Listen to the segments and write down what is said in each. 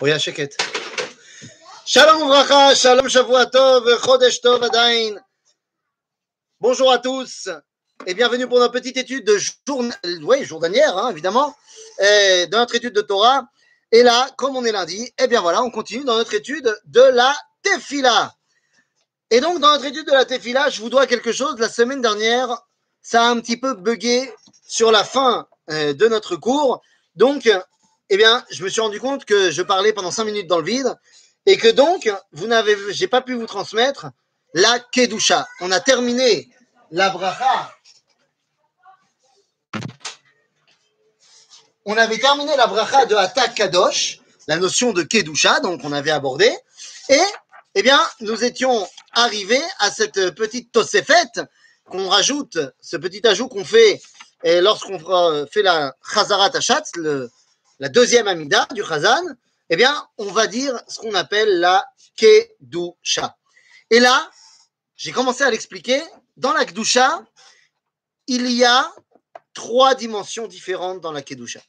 Oui, Sheket. Shalom Vracha, Shalom Shavuatov, Chodesh Tov Adain. Bonjour à tous et bienvenue pour notre petite étude de jour... journalière, hein, évidemment, et de notre étude de Torah. Et là, comme on est lundi, eh bien voilà, on continue dans notre étude de la Tefila. Et donc, dans notre étude de la Tefila, je vous dois quelque chose. La semaine dernière, ça a un petit peu bugué sur la fin euh, de notre cours. Donc, eh bien, je me suis rendu compte que je parlais pendant cinq minutes dans le vide et que donc, vous n'avez, j'ai pas pu vous transmettre la Kedusha. On a terminé la bracha. On avait terminé la bracha de Atak Kadosh, la notion de Kedusha, donc on avait abordé. Et, eh bien, nous étions arrivés à cette petite Tosefet qu'on rajoute, ce petit ajout qu'on fait lorsqu'on fait la Chazarat Achat, le, la deuxième Amida du Chazan, eh bien, on va dire ce qu'on appelle la Kedusha. Et là, j'ai commencé à l'expliquer. Dans la Kedusha, il y a trois dimensions différentes dans la Kedusha.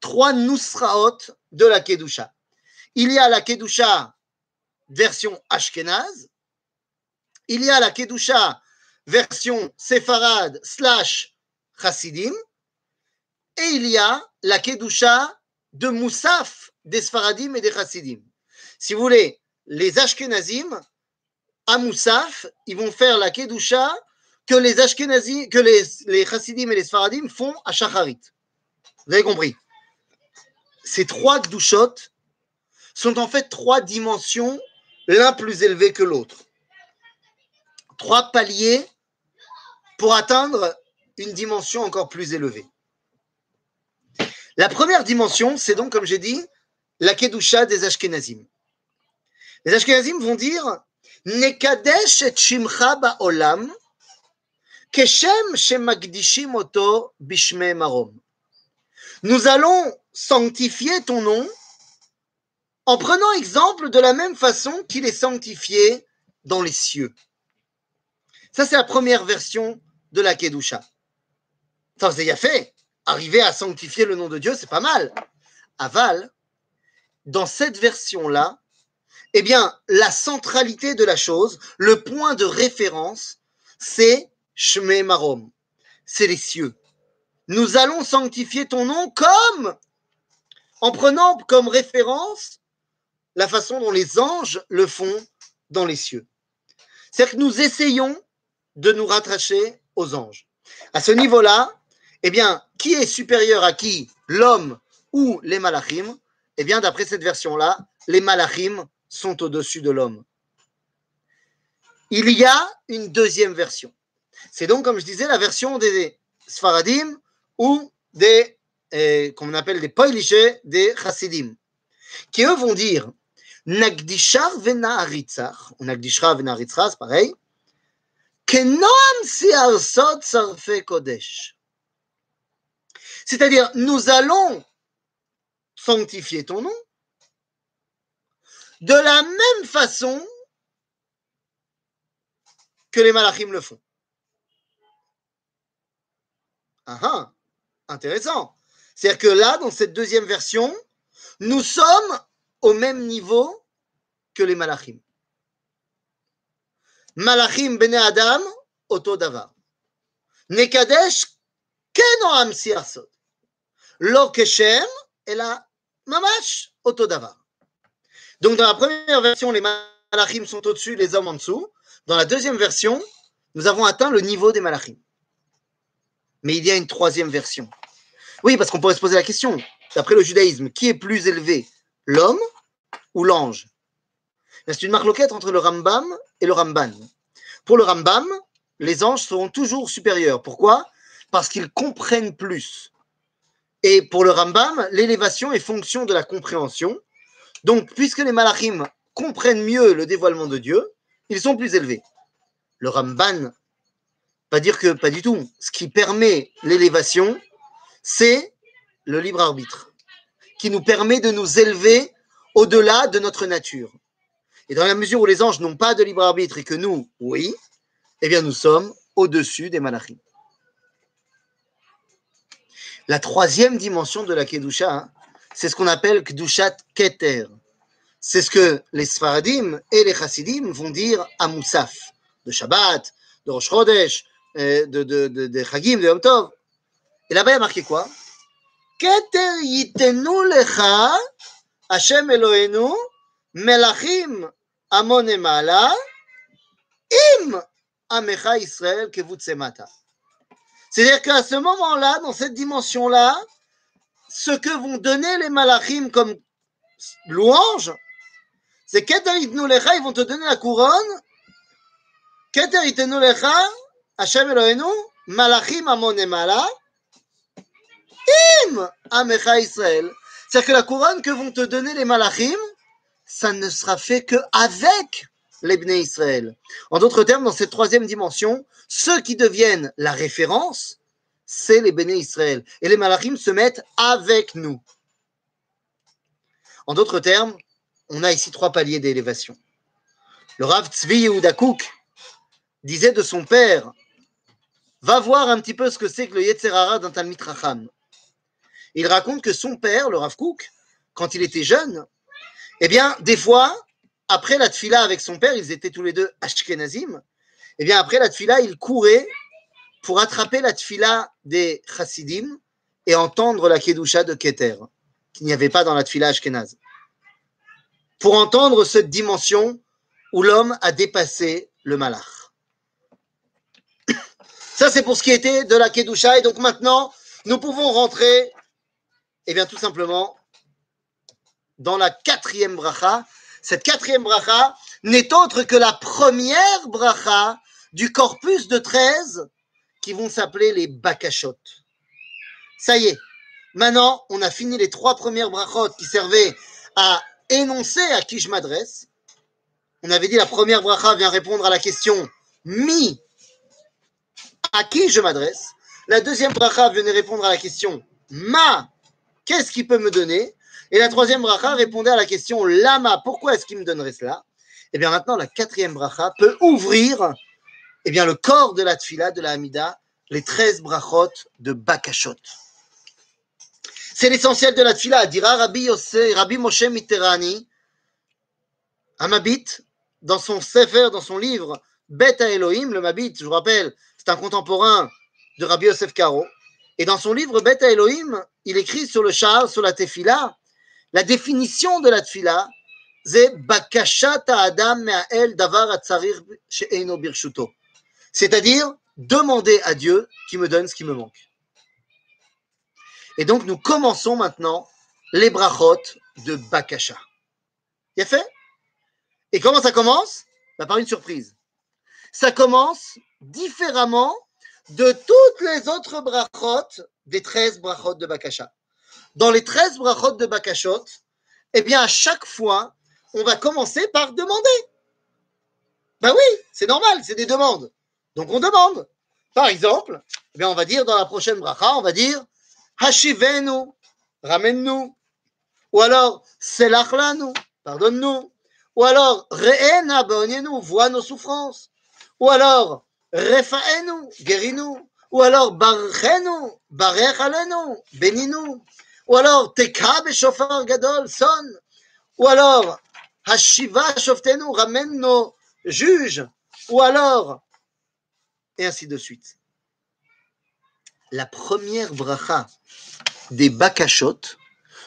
Trois Nusraot de la Kedusha. Il y a la Kedusha version Ashkenaz. Il y a la Kedusha version Sepharad slash Chassidim. Et il y a la Kedusha de Moussaf des Sfaradim et des Chassidim. Si vous voulez, les Ashkenazim, à Moussaf, ils vont faire la Kedusha que les Ashkenazim, que Chassidim et les Sfaradim font à Shacharit. Vous avez compris? Ces trois Kedushot sont en fait trois dimensions, l'un plus élevé que l'autre. Trois paliers pour atteindre une dimension encore plus élevée. La première dimension, c'est donc, comme j'ai dit, la Kedusha des Ashkenazim. Les Ashkenazim vont dire Nekadesh et Shimcha ba'olam keshem shemagdishim bishme marom. Nous allons sanctifier ton nom en prenant exemple de la même façon qu'il est sanctifié dans les cieux. Ça, c'est la première version de la Kedusha. Ça, c'est fait arriver à sanctifier le nom de Dieu, c'est pas mal. Aval, dans cette version-là, eh bien, la centralité de la chose, le point de référence, c'est Shme Marom, c'est les cieux. Nous allons sanctifier ton nom comme, en prenant comme référence la façon dont les anges le font dans les cieux. C'est-à-dire que nous essayons de nous rattacher aux anges. À ce niveau-là, eh bien, qui est supérieur à qui? L'homme ou les malachim? Eh bien, d'après cette version-là, les malachim sont au-dessus de l'homme. Il y a une deuxième version. C'est donc, comme je disais, la version des Sfaradim ou des, eh, qu'on appelle des Poiliché, des Chassidim, qui eux vont dire Nagdishar vena'aritzach, ou Nagdishra c'est pareil, Kenoam siarsot sarfe kodesh. C'est-à-dire, nous allons sanctifier ton nom de la même façon que les malachim le font. Ah, ah intéressant. C'est-à-dire que là, dans cette deuxième version, nous sommes au même niveau que les malachim. Malachim bene Adam, oto davar. Nekadesh kenoam siarsot. Keshem et la mamash otodava. Donc dans la première version, les malachim sont au-dessus, les hommes en dessous. Dans la deuxième version, nous avons atteint le niveau des malachim. Mais il y a une troisième version. Oui, parce qu'on pourrait se poser la question, d'après le judaïsme, qui est plus élevé, l'homme ou l'ange? C'est une marloquette entre le Rambam et le Ramban. Pour le Rambam, les anges seront toujours supérieurs. Pourquoi? Parce qu'ils comprennent plus. Et pour le Rambam, l'élévation est fonction de la compréhension. Donc, puisque les malachim comprennent mieux le dévoilement de Dieu, ils sont plus élevés. Le Ramban, pas dire que pas du tout. Ce qui permet l'élévation, c'est le libre arbitre, qui nous permet de nous élever au-delà de notre nature. Et dans la mesure où les anges n'ont pas de libre arbitre et que nous, oui, eh bien nous sommes au-dessus des malachim. La troisième dimension de la Kedusha, hein, c'est ce qu'on appelle Kdushat Keter. C'est ce que les Sfaradim et les Chassidim vont dire à Moussaf, de Shabbat, de Rosh Chodesh, euh, de, de, de, de Chagim, de Yom Tov. Et là-bas, il y a marqué quoi? Keter yitenu lecha, Hashem Elohenu, melachim amon emala, im amecha Israël kevutsemata. C'est-à-dire qu'à ce moment-là, dans cette dimension-là, ce que vont donner les malachim comme louange, c'est Keter yitenu lecha, ils vont te donner la couronne. Keter yitenu lecha, Hashem Elohenu, malachim amon emala, im amecha Israël. C'est-à-dire que la couronne que vont te donner les malachim, ça ne sera fait que avec les Bnei Israël. En d'autres termes, dans cette troisième dimension, ceux qui deviennent la référence, c'est les Bnei Israël. Et les malachim se mettent avec nous. En d'autres termes, on a ici trois paliers d'élévation. Le Rav Tzvi Yehuda disait de son père, va voir un petit peu ce que c'est que le Yetzerara d'un Talmid Racham. Il raconte que son père, le Rav Kouk, quand il était jeune, eh bien, des fois, après la tfila avec son père, ils étaient tous les deux ashkenazim, eh bien, après la tfila, il courait pour attraper la tfila des chassidim et entendre la kedusha de Keter, qu'il n'y avait pas dans la tfila ashkenaz. Pour entendre cette dimension où l'homme a dépassé le malach. Ça, c'est pour ce qui était de la kedusha. Et donc maintenant, nous pouvons rentrer, eh bien, tout simplement, dans la quatrième bracha. Cette quatrième bracha n'est autre que la première bracha du corpus de 13 qui vont s'appeler les bakashot. Ça y est, maintenant on a fini les trois premières brachot qui servaient à énoncer à qui je m'adresse. On avait dit la première bracha vient répondre à la question mi, à qui je m'adresse. La deuxième bracha venait répondre à la question ma, qu'est-ce qu'il peut me donner? Et la troisième bracha répondait à la question Lama, pourquoi est-ce qu'il me donnerait cela? Eh bien maintenant, la quatrième bracha peut ouvrir eh bien, le corps de la tfila, de la Hamida, les treize brachot de Bakashot. C'est l'essentiel de la tfila, dira Rabbi, Yosef, Rabbi Moshe Mitterani, un Mabit, dans son Sefer, dans son livre Bet Elohim, le Mabit, je vous rappelle, c'est un contemporain de Rabbi Yosef Karo. Et dans son livre Bet Elohim, il écrit sur le char, sur la tefila, la définition de la tfila, c'est bakashat adam me'ael davar atzarir she'eino birshuto. C'est-à-dire demander à Dieu qui me donne ce qui me manque. Et donc nous commençons maintenant les brachot de bakasha. Il a fait? Et comment ça commence? Bah, Par une surprise. Ça commence différemment de toutes les autres brachot des 13 brachot de bakasha dans les 13 brachot de Bakashot, eh bien, à chaque fois, on va commencer par demander. Ben oui, c'est normal, c'est des demandes. Donc, on demande. Par exemple, eh on va dire dans la prochaine bracha, on va dire Hashivenu, ramène-nous. Ou alors, Selachlanu, pardonne-nous. Ou alors, Re'ena nous vois nos souffrances. Ou alors, Refaenu, guéris-nous. Ou alors, Barchenu, bénis-nous. Ou alors, Teka beshofar gadol, sonne. Ou alors, Hashiva shoftenu, ramène nos juges. Ou alors, et ainsi de suite. La première bracha des bakashot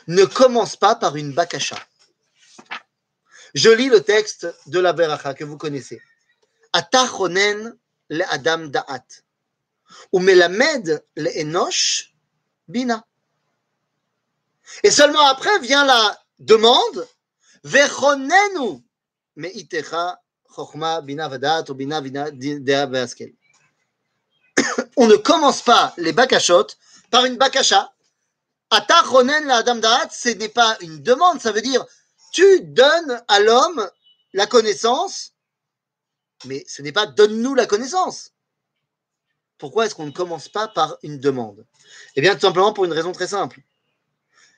ne commence pas par une bakasha. Je lis le texte de la beracha que vous connaissez. Atachonen le adam da'at. Ou melamed le enosh bina. Et seulement après vient la demande. On ne commence pas les bakashot par une bakasha. La adam da'at, ce n'est pas une demande, ça veut dire tu donnes à l'homme la connaissance, mais ce n'est pas donne-nous la connaissance. Pourquoi est-ce qu'on ne commence pas par une demande? Eh bien, tout simplement pour une raison très simple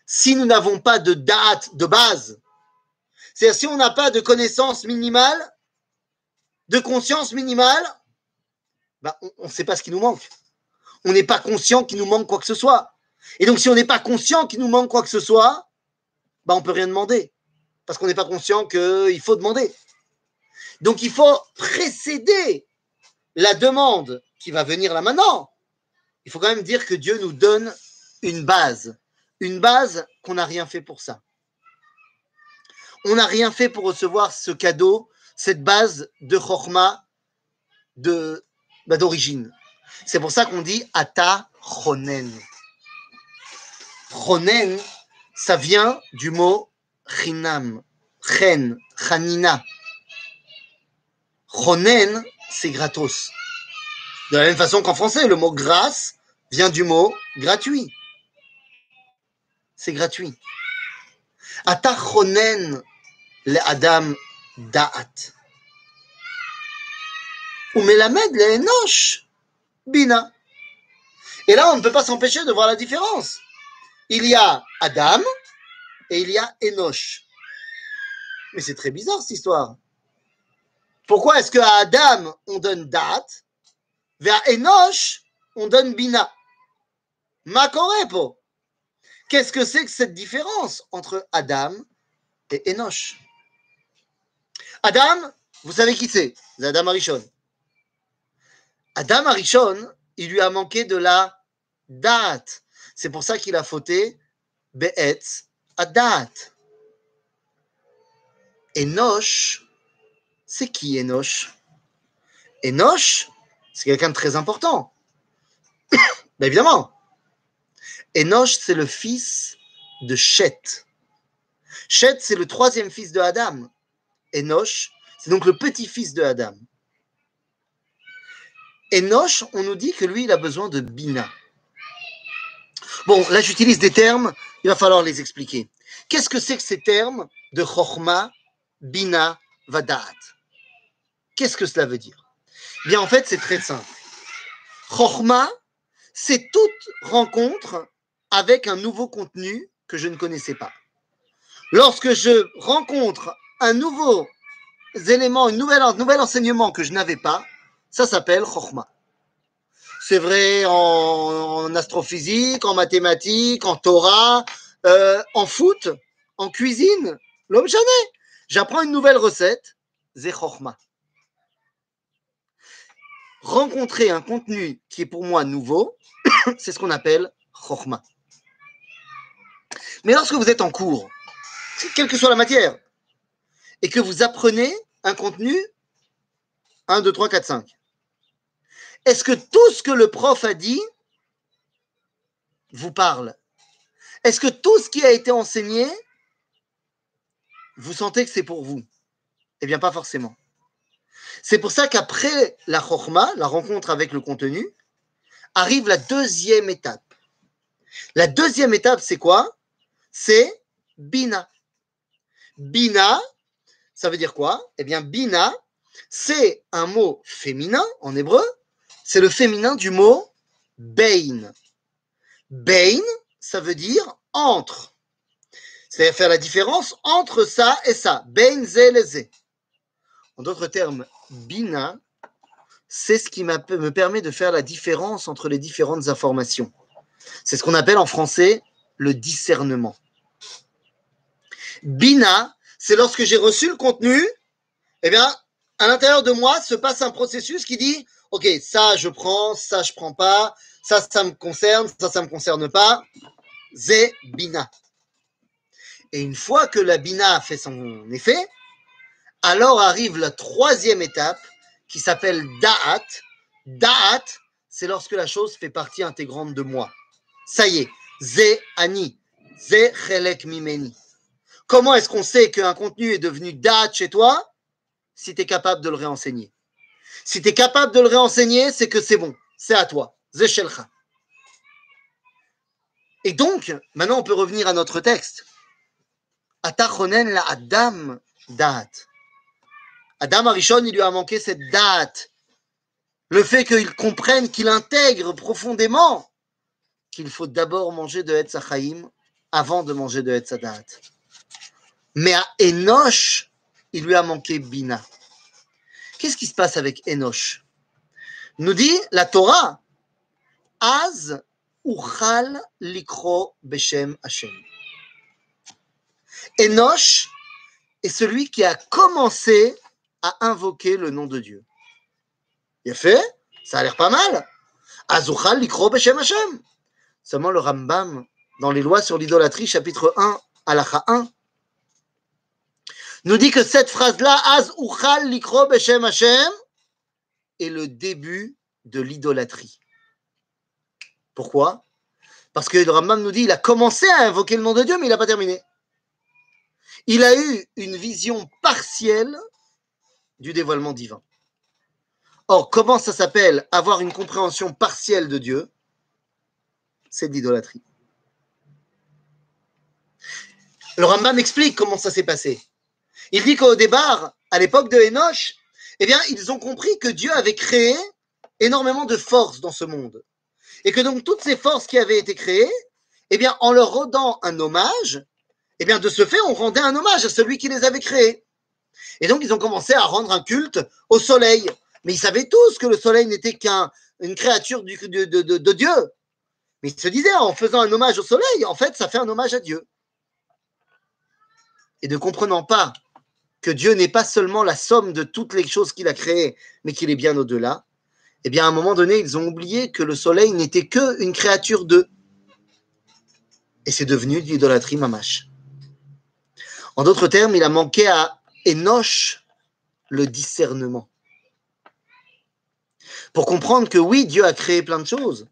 si nous n'avons pas de date de base, c'est-à-dire si on n'a pas de connaissance minimale, de conscience minimale, bah, on ne sait pas ce qui nous manque. On n'est pas conscient qu'il nous manque quoi que ce soit. Et donc, si on n'est pas conscient qu'il nous manque quoi que ce soit, bah, on ne peut rien demander. Parce qu'on n'est pas conscient qu'il faut demander. Donc il faut précéder la demande qui va venir là maintenant. Il faut quand même dire que Dieu nous donne une base. Une base qu'on n'a rien fait pour ça. On n'a rien fait pour recevoir ce cadeau, cette base de chorma de, bah, d'origine. C'est pour ça qu'on dit Ata Chonen. Chonen, ça vient du mot chinam, chen, chanina. Chonen, c'est gratos. De la même façon qu'en français, le mot grâce vient du mot gratuit. C'est gratuit. Ata chonen le adam da'at. Umelamed le enosh bina. Et là, on ne peut pas s'empêcher de voir la différence. Il y a Adam et il y a Enoch. Mais c'est très bizarre cette histoire. Pourquoi est-ce qu'à Adam, on donne Dat, vers Enoch, on donne Bina? Makorepo. Qu'est-ce que c'est que cette différence entre Adam et Enoch? Adam, vous savez qui c'est? Adam Arishon. Adam Arishon, il lui a manqué de la date. C'est pour ça qu'il a fauté Be'etz Adat. Enoch, c'est qui Enoch? Enoch, c'est quelqu'un de très important. ben évidemment. Enoch, c'est le fils de Chet. Chet, c'est le troisième fils de Adam. Enoch, c'est donc le petit-fils de Adam. Enoch, on nous dit que lui, il a besoin de Bina. Bon, là, j'utilise des termes, il va falloir les expliquer. Qu'est-ce que c'est que ces termes de Chochma, Bina, Vadat Qu'est-ce que cela veut dire? Bien, en fait, c'est très simple. Chochma, c'est toute rencontre avec un nouveau contenu que je ne connaissais pas. Lorsque je rencontre un nouveau élément, un nouvel, enseignement que je n'avais pas, ça s'appelle Chochma. C'est vrai en, astrophysique, en mathématiques, en Torah, euh, en foot, en cuisine. L'homme jamais. J'apprends une nouvelle recette, Zechochma. Rencontrer un contenu qui est pour moi nouveau, c'est ce qu'on appelle Chochma. Mais lorsque vous êtes en cours, quelle que soit la matière, et que vous apprenez un contenu 1, 2, 3, 4, 5, est-ce que tout ce que le prof a dit vous parle? Est-ce que tout ce qui a été enseigné, vous sentez que c'est pour vous? Eh bien, pas forcément. C'est pour ça qu'après la chorma, la rencontre avec le contenu, arrive la deuxième étape. La deuxième étape, c'est quoi? C'est bina. Bina, ça veut dire quoi? Eh bien, bina, c'est un mot féminin en hébreu c'est le féminin du mot Bain. Bain, ça veut dire entre. C'est-à-dire faire la différence entre ça et ça. Bain ze En d'autres termes, bina, c'est ce qui me permet de faire la différence entre les différentes informations. C'est ce qu'on appelle en français le discernement. Bina, c'est lorsque j'ai reçu le contenu, eh bien, à l'intérieur de moi se passe un processus qui dit ok, ça je prends, ça je prends pas, ça ça me concerne, ça ça me concerne pas. Zé bina. Et une fois que la bina a fait son effet, alors arrive la troisième étape qui s'appelle da'at. Da'at, c'est lorsque la chose fait partie intégrante de moi. Ça y est, zé ani, zé chelek mimeni. Comment est-ce qu'on sait qu'un contenu est devenu da'at chez toi si tu es capable de le réenseigner? Si tu es capable de le réenseigner, c'est que c'est bon, c'est à toi. Et donc, maintenant, on peut revenir à notre texte. La Adam date. Adam Arishon, il lui a manqué cette date. Le fait qu'il comprenne, qu'il intègre profondément qu'il faut d'abord manger de Hetzachaim avant de manger de Hetzadat. Mais à Enoch, il lui a manqué Bina. Qu'est-ce qui se passe avec Enoch? Nous dit la Torah Az uchal likro beshem Hashem. Enoch est celui qui a commencé à invoquer le nom de Dieu. Il a fait, ça a l'air pas mal. Azuchal likro b'shem Hashem. Seulement le Rambam, dans les lois sur l'idolâtrie, chapitre 1, halacha 1, nous dit que cette phrase-là, Az uchal likro b'shem Hashem, est le début de l'idolâtrie. Pourquoi? Parce que le Rambam nous dit il a commencé à invoquer le nom de Dieu, mais il n'a pas terminé. Il a eu une vision partielle du dévoilement divin. Or, comment ça s'appelle avoir une compréhension partielle de Dieu? C'est de l'idolâtrie. Le Rambam explique comment ça s'est passé. Il dit qu'au départ, à l'époque de Enoch, eh bien, ils ont compris que Dieu avait créé énormément de forces dans ce monde. Et que donc toutes ces forces qui avaient été créées, eh bien, en leur rendant un hommage, eh bien, de ce fait, on rendait un hommage à celui qui les avait créés. Et donc, ils ont commencé à rendre un culte au soleil. Mais ils savaient tous que le soleil n'était qu'une créature de, de Dieu. Mais ils se disaient, en faisant un hommage au soleil, en fait, ça fait un hommage à Dieu. Et ne comprenant pas que Dieu n'est pas seulement la somme de toutes les choses qu'il a créées, mais qu'il est bien au-delà, eh bien, à un moment donné, ils ont oublié que le soleil n'était qu'une créature d'eux. Et c'est devenu de l'idolâtrie mamache. En d'autres termes, il a manqué à Enoch le discernement. Pour comprendre que oui, Dieu a créé plein de choses,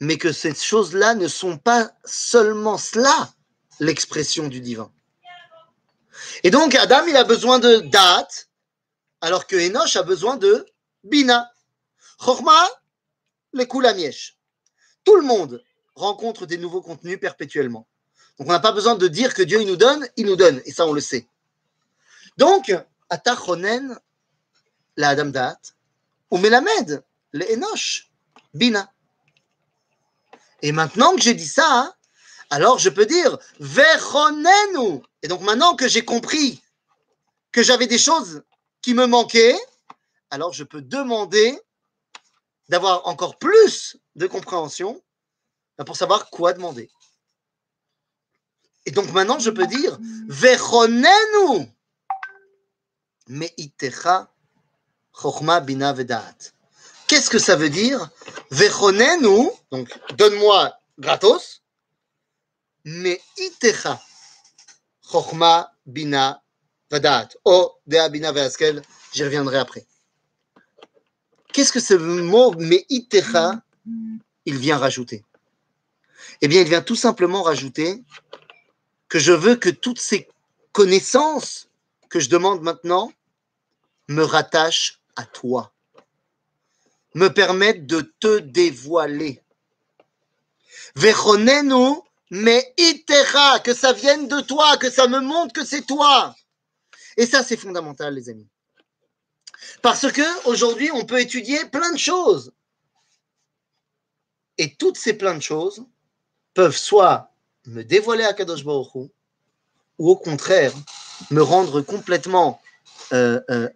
mais que ces choses-là ne sont pas seulement cela, l'expression du divin. Et donc, Adam, il a besoin de date, alors que Enoch a besoin de bina. Chorma, le koulamiesh. Tout le monde rencontre des nouveaux contenus perpétuellement. Donc, on n'a pas besoin de dire que Dieu il nous donne, il nous donne. Et ça, on le sait. Donc, Atachonen, la Adam date, ou Melamed, le Enoch, bina. Et maintenant que j'ai dit ça, alors je peux dire Vechonenu. Et donc maintenant que j'ai compris que j'avais des choses qui me manquaient, alors je peux demander d'avoir encore plus de compréhension ben, pour savoir quoi demander. Et donc maintenant je peux dire Vechonenu. Meitecha Chochma Bina Vedat. Qu'est-ce que ça veut dire Vechonenu, donc donne-moi gratos, mais chokhma bina. Oh, bina j'y reviendrai après. Qu'est-ce que ce mot mais itecha il vient rajouter? Eh bien, il vient tout simplement rajouter que je veux que toutes ces connaissances que je demande maintenant me rattachent à toi, me permettent de te dévoiler. Vechonenu mais itera, que ça vienne de toi, que ça me montre que c'est toi. Et ça, c'est fondamental, les amis. Parce que aujourd'hui, on peut étudier plein de choses. Et toutes ces plein de choses peuvent soit me dévoiler à Kadosh ou au contraire, me rendre complètement euh, euh,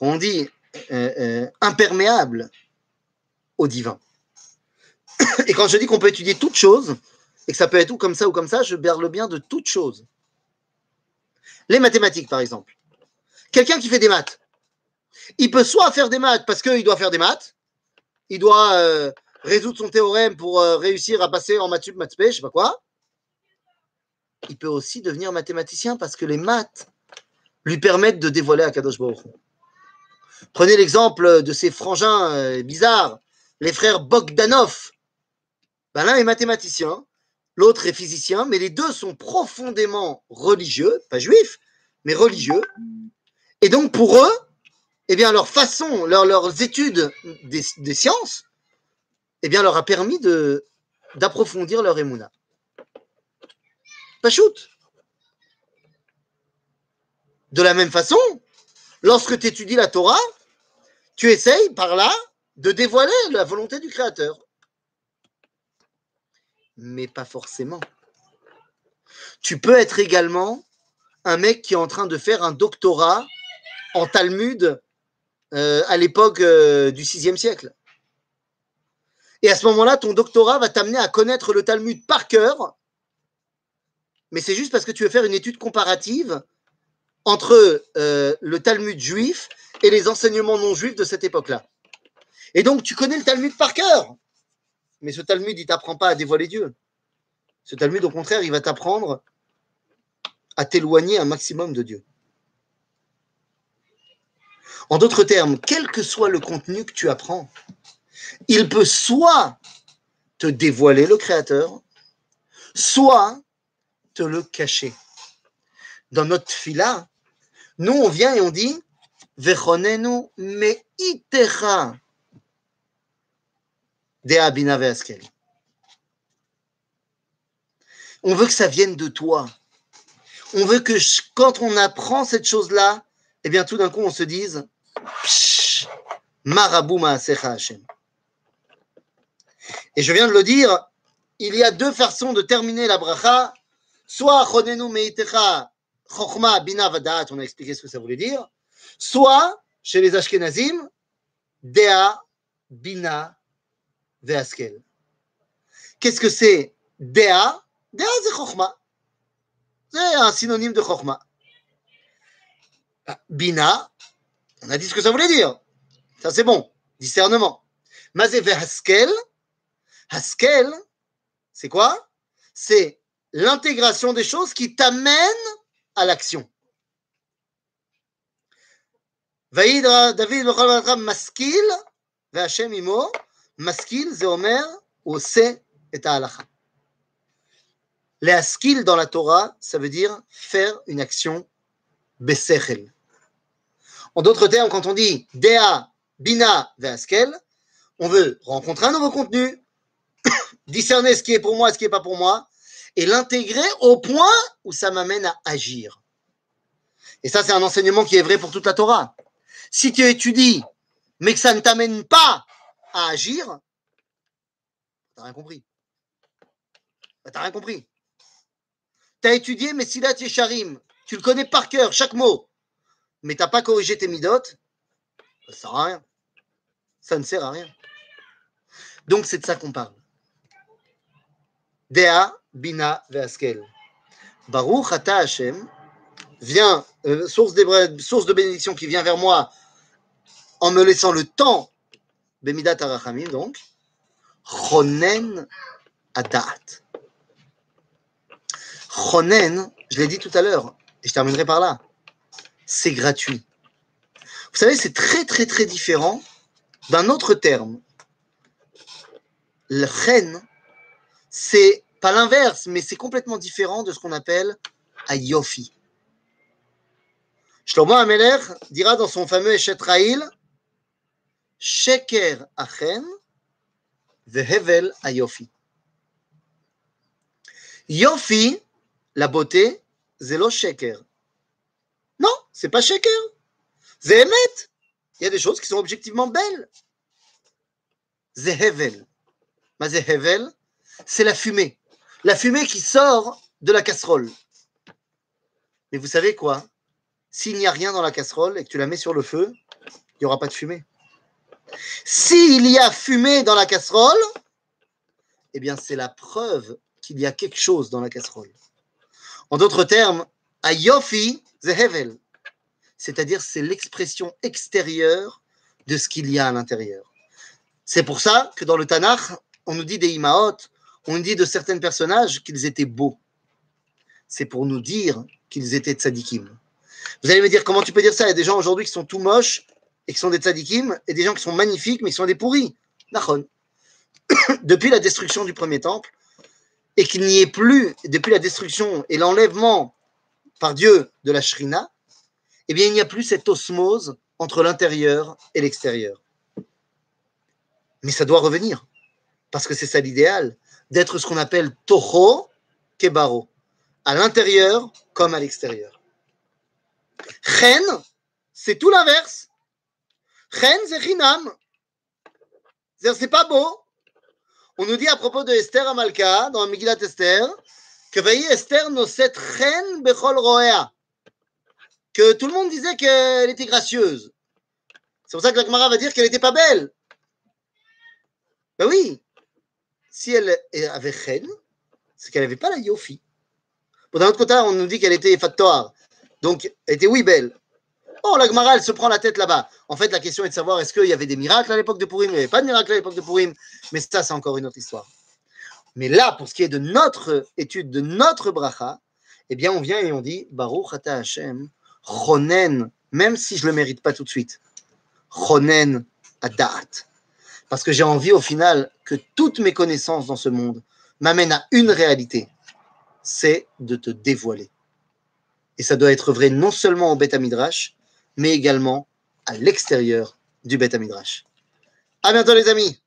on dit, euh, euh, imperméable au divin. Et quand je dis qu'on peut étudier toute chose, et que ça peut être ou comme ça ou comme ça, je parle bien de toute chose. Les mathématiques, par exemple. Quelqu'un qui fait des maths, il peut soit faire des maths parce qu'il doit faire des maths, il doit euh, résoudre son théorème pour euh, réussir à passer en maths sup, maths je sais pas quoi. Il peut aussi devenir mathématicien parce que les maths lui permettent de dévoiler à Kadosh Baruch Prenez l'exemple de ces frangins euh, bizarres, les frères Bogdanov, ben, l'un est mathématicien, l'autre est physicien, mais les deux sont profondément religieux, pas juifs, mais religieux. Et donc pour eux, eh bien leur façon, leurs études des, sciences, eh bien leur a permis d'approfondir leur émouna. Pas shoot. De la même façon, lorsque tu étudies la Torah, tu essayes par là de dévoiler la volonté du Créateur mais pas forcément. Tu peux être également un mec qui est en train de faire un doctorat en Talmud euh, à l'époque euh, du VIe siècle. Et à ce moment-là, ton doctorat va t'amener à connaître le Talmud par cœur mais c'est juste parce que tu veux faire une étude comparative entre euh, le Talmud juif et les enseignements non juifs de cette époque-là. Et donc, tu connais le Talmud par cœur. Mais ce Talmud, il t'apprend pas à dévoiler Dieu. Ce Talmud, au contraire, il va t'apprendre à t'éloigner un maximum de Dieu. En d'autres termes, quel que soit le contenu que tu apprends, il peut soit te dévoiler le Créateur, soit te le cacher. Dans notre fila, nous, on vient et on dit Vechonenu meitera. On veut que ça vienne de toi. On veut que quand on apprend cette chose-là, eh bien tout d'un coup on se dise Marabou Hashem. Et je viens de le dire, il y a deux façons de terminer la bracha. Soit Chonenu Meitecha Chochma Bina on a expliqué ce que ça voulait dire. Soit, chez les Ashkenazim, Dea Bina Veaskel. Qu'est-ce que c'est Dea? Dea, c'est Chochma. C'est un synonyme de Chochma. Bah, Bina, on a dit ce que ça voulait dire. Ça, c'est bon. Discernement. Mazé Veaskel. Haskel, c'est quoi? C'est l'intégration des choses qui t'amène à l'action. Vaïd David Maskil, Vachem Imo, maskil, זה אומר, הוא עושה את ההלכה. L'askil dans la Torah, ça veut dire faire une action besechel. En d'autres termes, quand on dit Dea, Bina, Veaskel, on veut rencontrer un nouveau contenu, discerner ce qui est pour moi et ce qui n'est pas pour moi, et l'intégrer au point où ça m'amène à agir. Et ça, c'est un enseignement qui est vrai pour toute la Torah. Si tu étudies, mais que ça ne t'amène pas à agir, t'as rien compris. T'as rien compris. T'as étudié Messilat Yesharim, tu le connais par cœur, chaque mot, mais t'as pas corrigé tes midotes, ça sert à rien. Ça ne sert à rien. Donc c'est de ça qu'on parle. Dea Bina Veaskel. Baruch Ata Hashem vient, euh, source de bénédiction qui vient vers moi en me laissant le temps, Bemidat Arachamim donc, Chonen Adat. Chonen, je l'ai dit tout à l'heure, et je terminerai par là, c'est gratuit. Vous savez, c'est très très très différent d'un autre terme. Le chen, c'est pas l'inverse, mais c'est complètement différent de ce qu'on appelle Ayofi. Shlomo Ameler dira dans son fameux Eshet Sheker Achen Vehevel Ayofi. Yofi, la beauté, zélo Sheker. Non, c'est pas Sheker. Zehemet. Il y a des choses qui sont objectivement belles. Zehevel. Ma Zehevel, c'est la fumée. La fumée qui sort de la casserole. Mais vous savez quoi? S'il n'y a rien dans la casserole et que tu la mets sur le feu, il n'y aura pas de fumée. S'il y a fumée dans la casserole, eh bien c'est la preuve qu'il y a quelque chose dans la casserole. En d'autres termes, ayofi zehevel, c'est-à-dire c'est l'expression extérieure de ce qu'il y a à l'intérieur. C'est pour ça que dans le Tanakh, on nous dit des Imaot, on nous dit de certains personnages qu'ils étaient beaux. C'est pour nous dire qu'ils étaient tzadikim. Vous allez me dire, comment tu peux dire ça? Il y a des gens aujourd'hui qui sont tout moches et qui sont des tzadikim, et des gens qui sont magnifiques mais qui sont des pourris. Depuis la destruction du premier temple, et qu'il n'y ait plus, depuis la destruction et l'enlèvement par Dieu de la Shrina, eh bien, il n'y a plus cette osmose entre l'intérieur et l'extérieur. Mais ça doit revenir parce que c'est ça l'idéal, d'être ce qu'on appelle Toho Kebaro, à l'intérieur comme à l'extérieur. Chen, c'est tout l'inverse. Chen, c'est pas beau. On nous dit à propos de Esther Amalka, dans Megillat Esther, que Esther noset Chen Bechol Roea. Que tout le monde disait qu'elle était gracieuse. C'est pour ça que la Gemara va dire qu'elle n'était pas belle. Ben oui, si elle avait chen, c'est qu'elle n'avait pas la yofi. Bon, D'un autre côté, on nous dit qu'elle était Fattoar. Donc, elle était oui belle. Oh, la Gemara, elle se prend la tête là-bas. En fait, la question est de savoir est-ce qu'il y avait des miracles à l'époque de Purim? Il n'y avait pas de miracles à l'époque de Purim. Mais ça, c'est encore une autre histoire. Mais là, pour ce qui est de notre étude, de notre bracha, eh bien, on vient et on dit Baruch Ata Hashem, Chonen, même si je ne le mérite pas tout de suite. Chonen Adat. Parce que j'ai envie au final que toutes mes connaissances dans ce monde m'amènent à une réalité c'est de te dévoiler. Et ça doit être vrai non seulement au Beth Midrash, mais également à l'extérieur du Beth Midrash. À bientôt les amis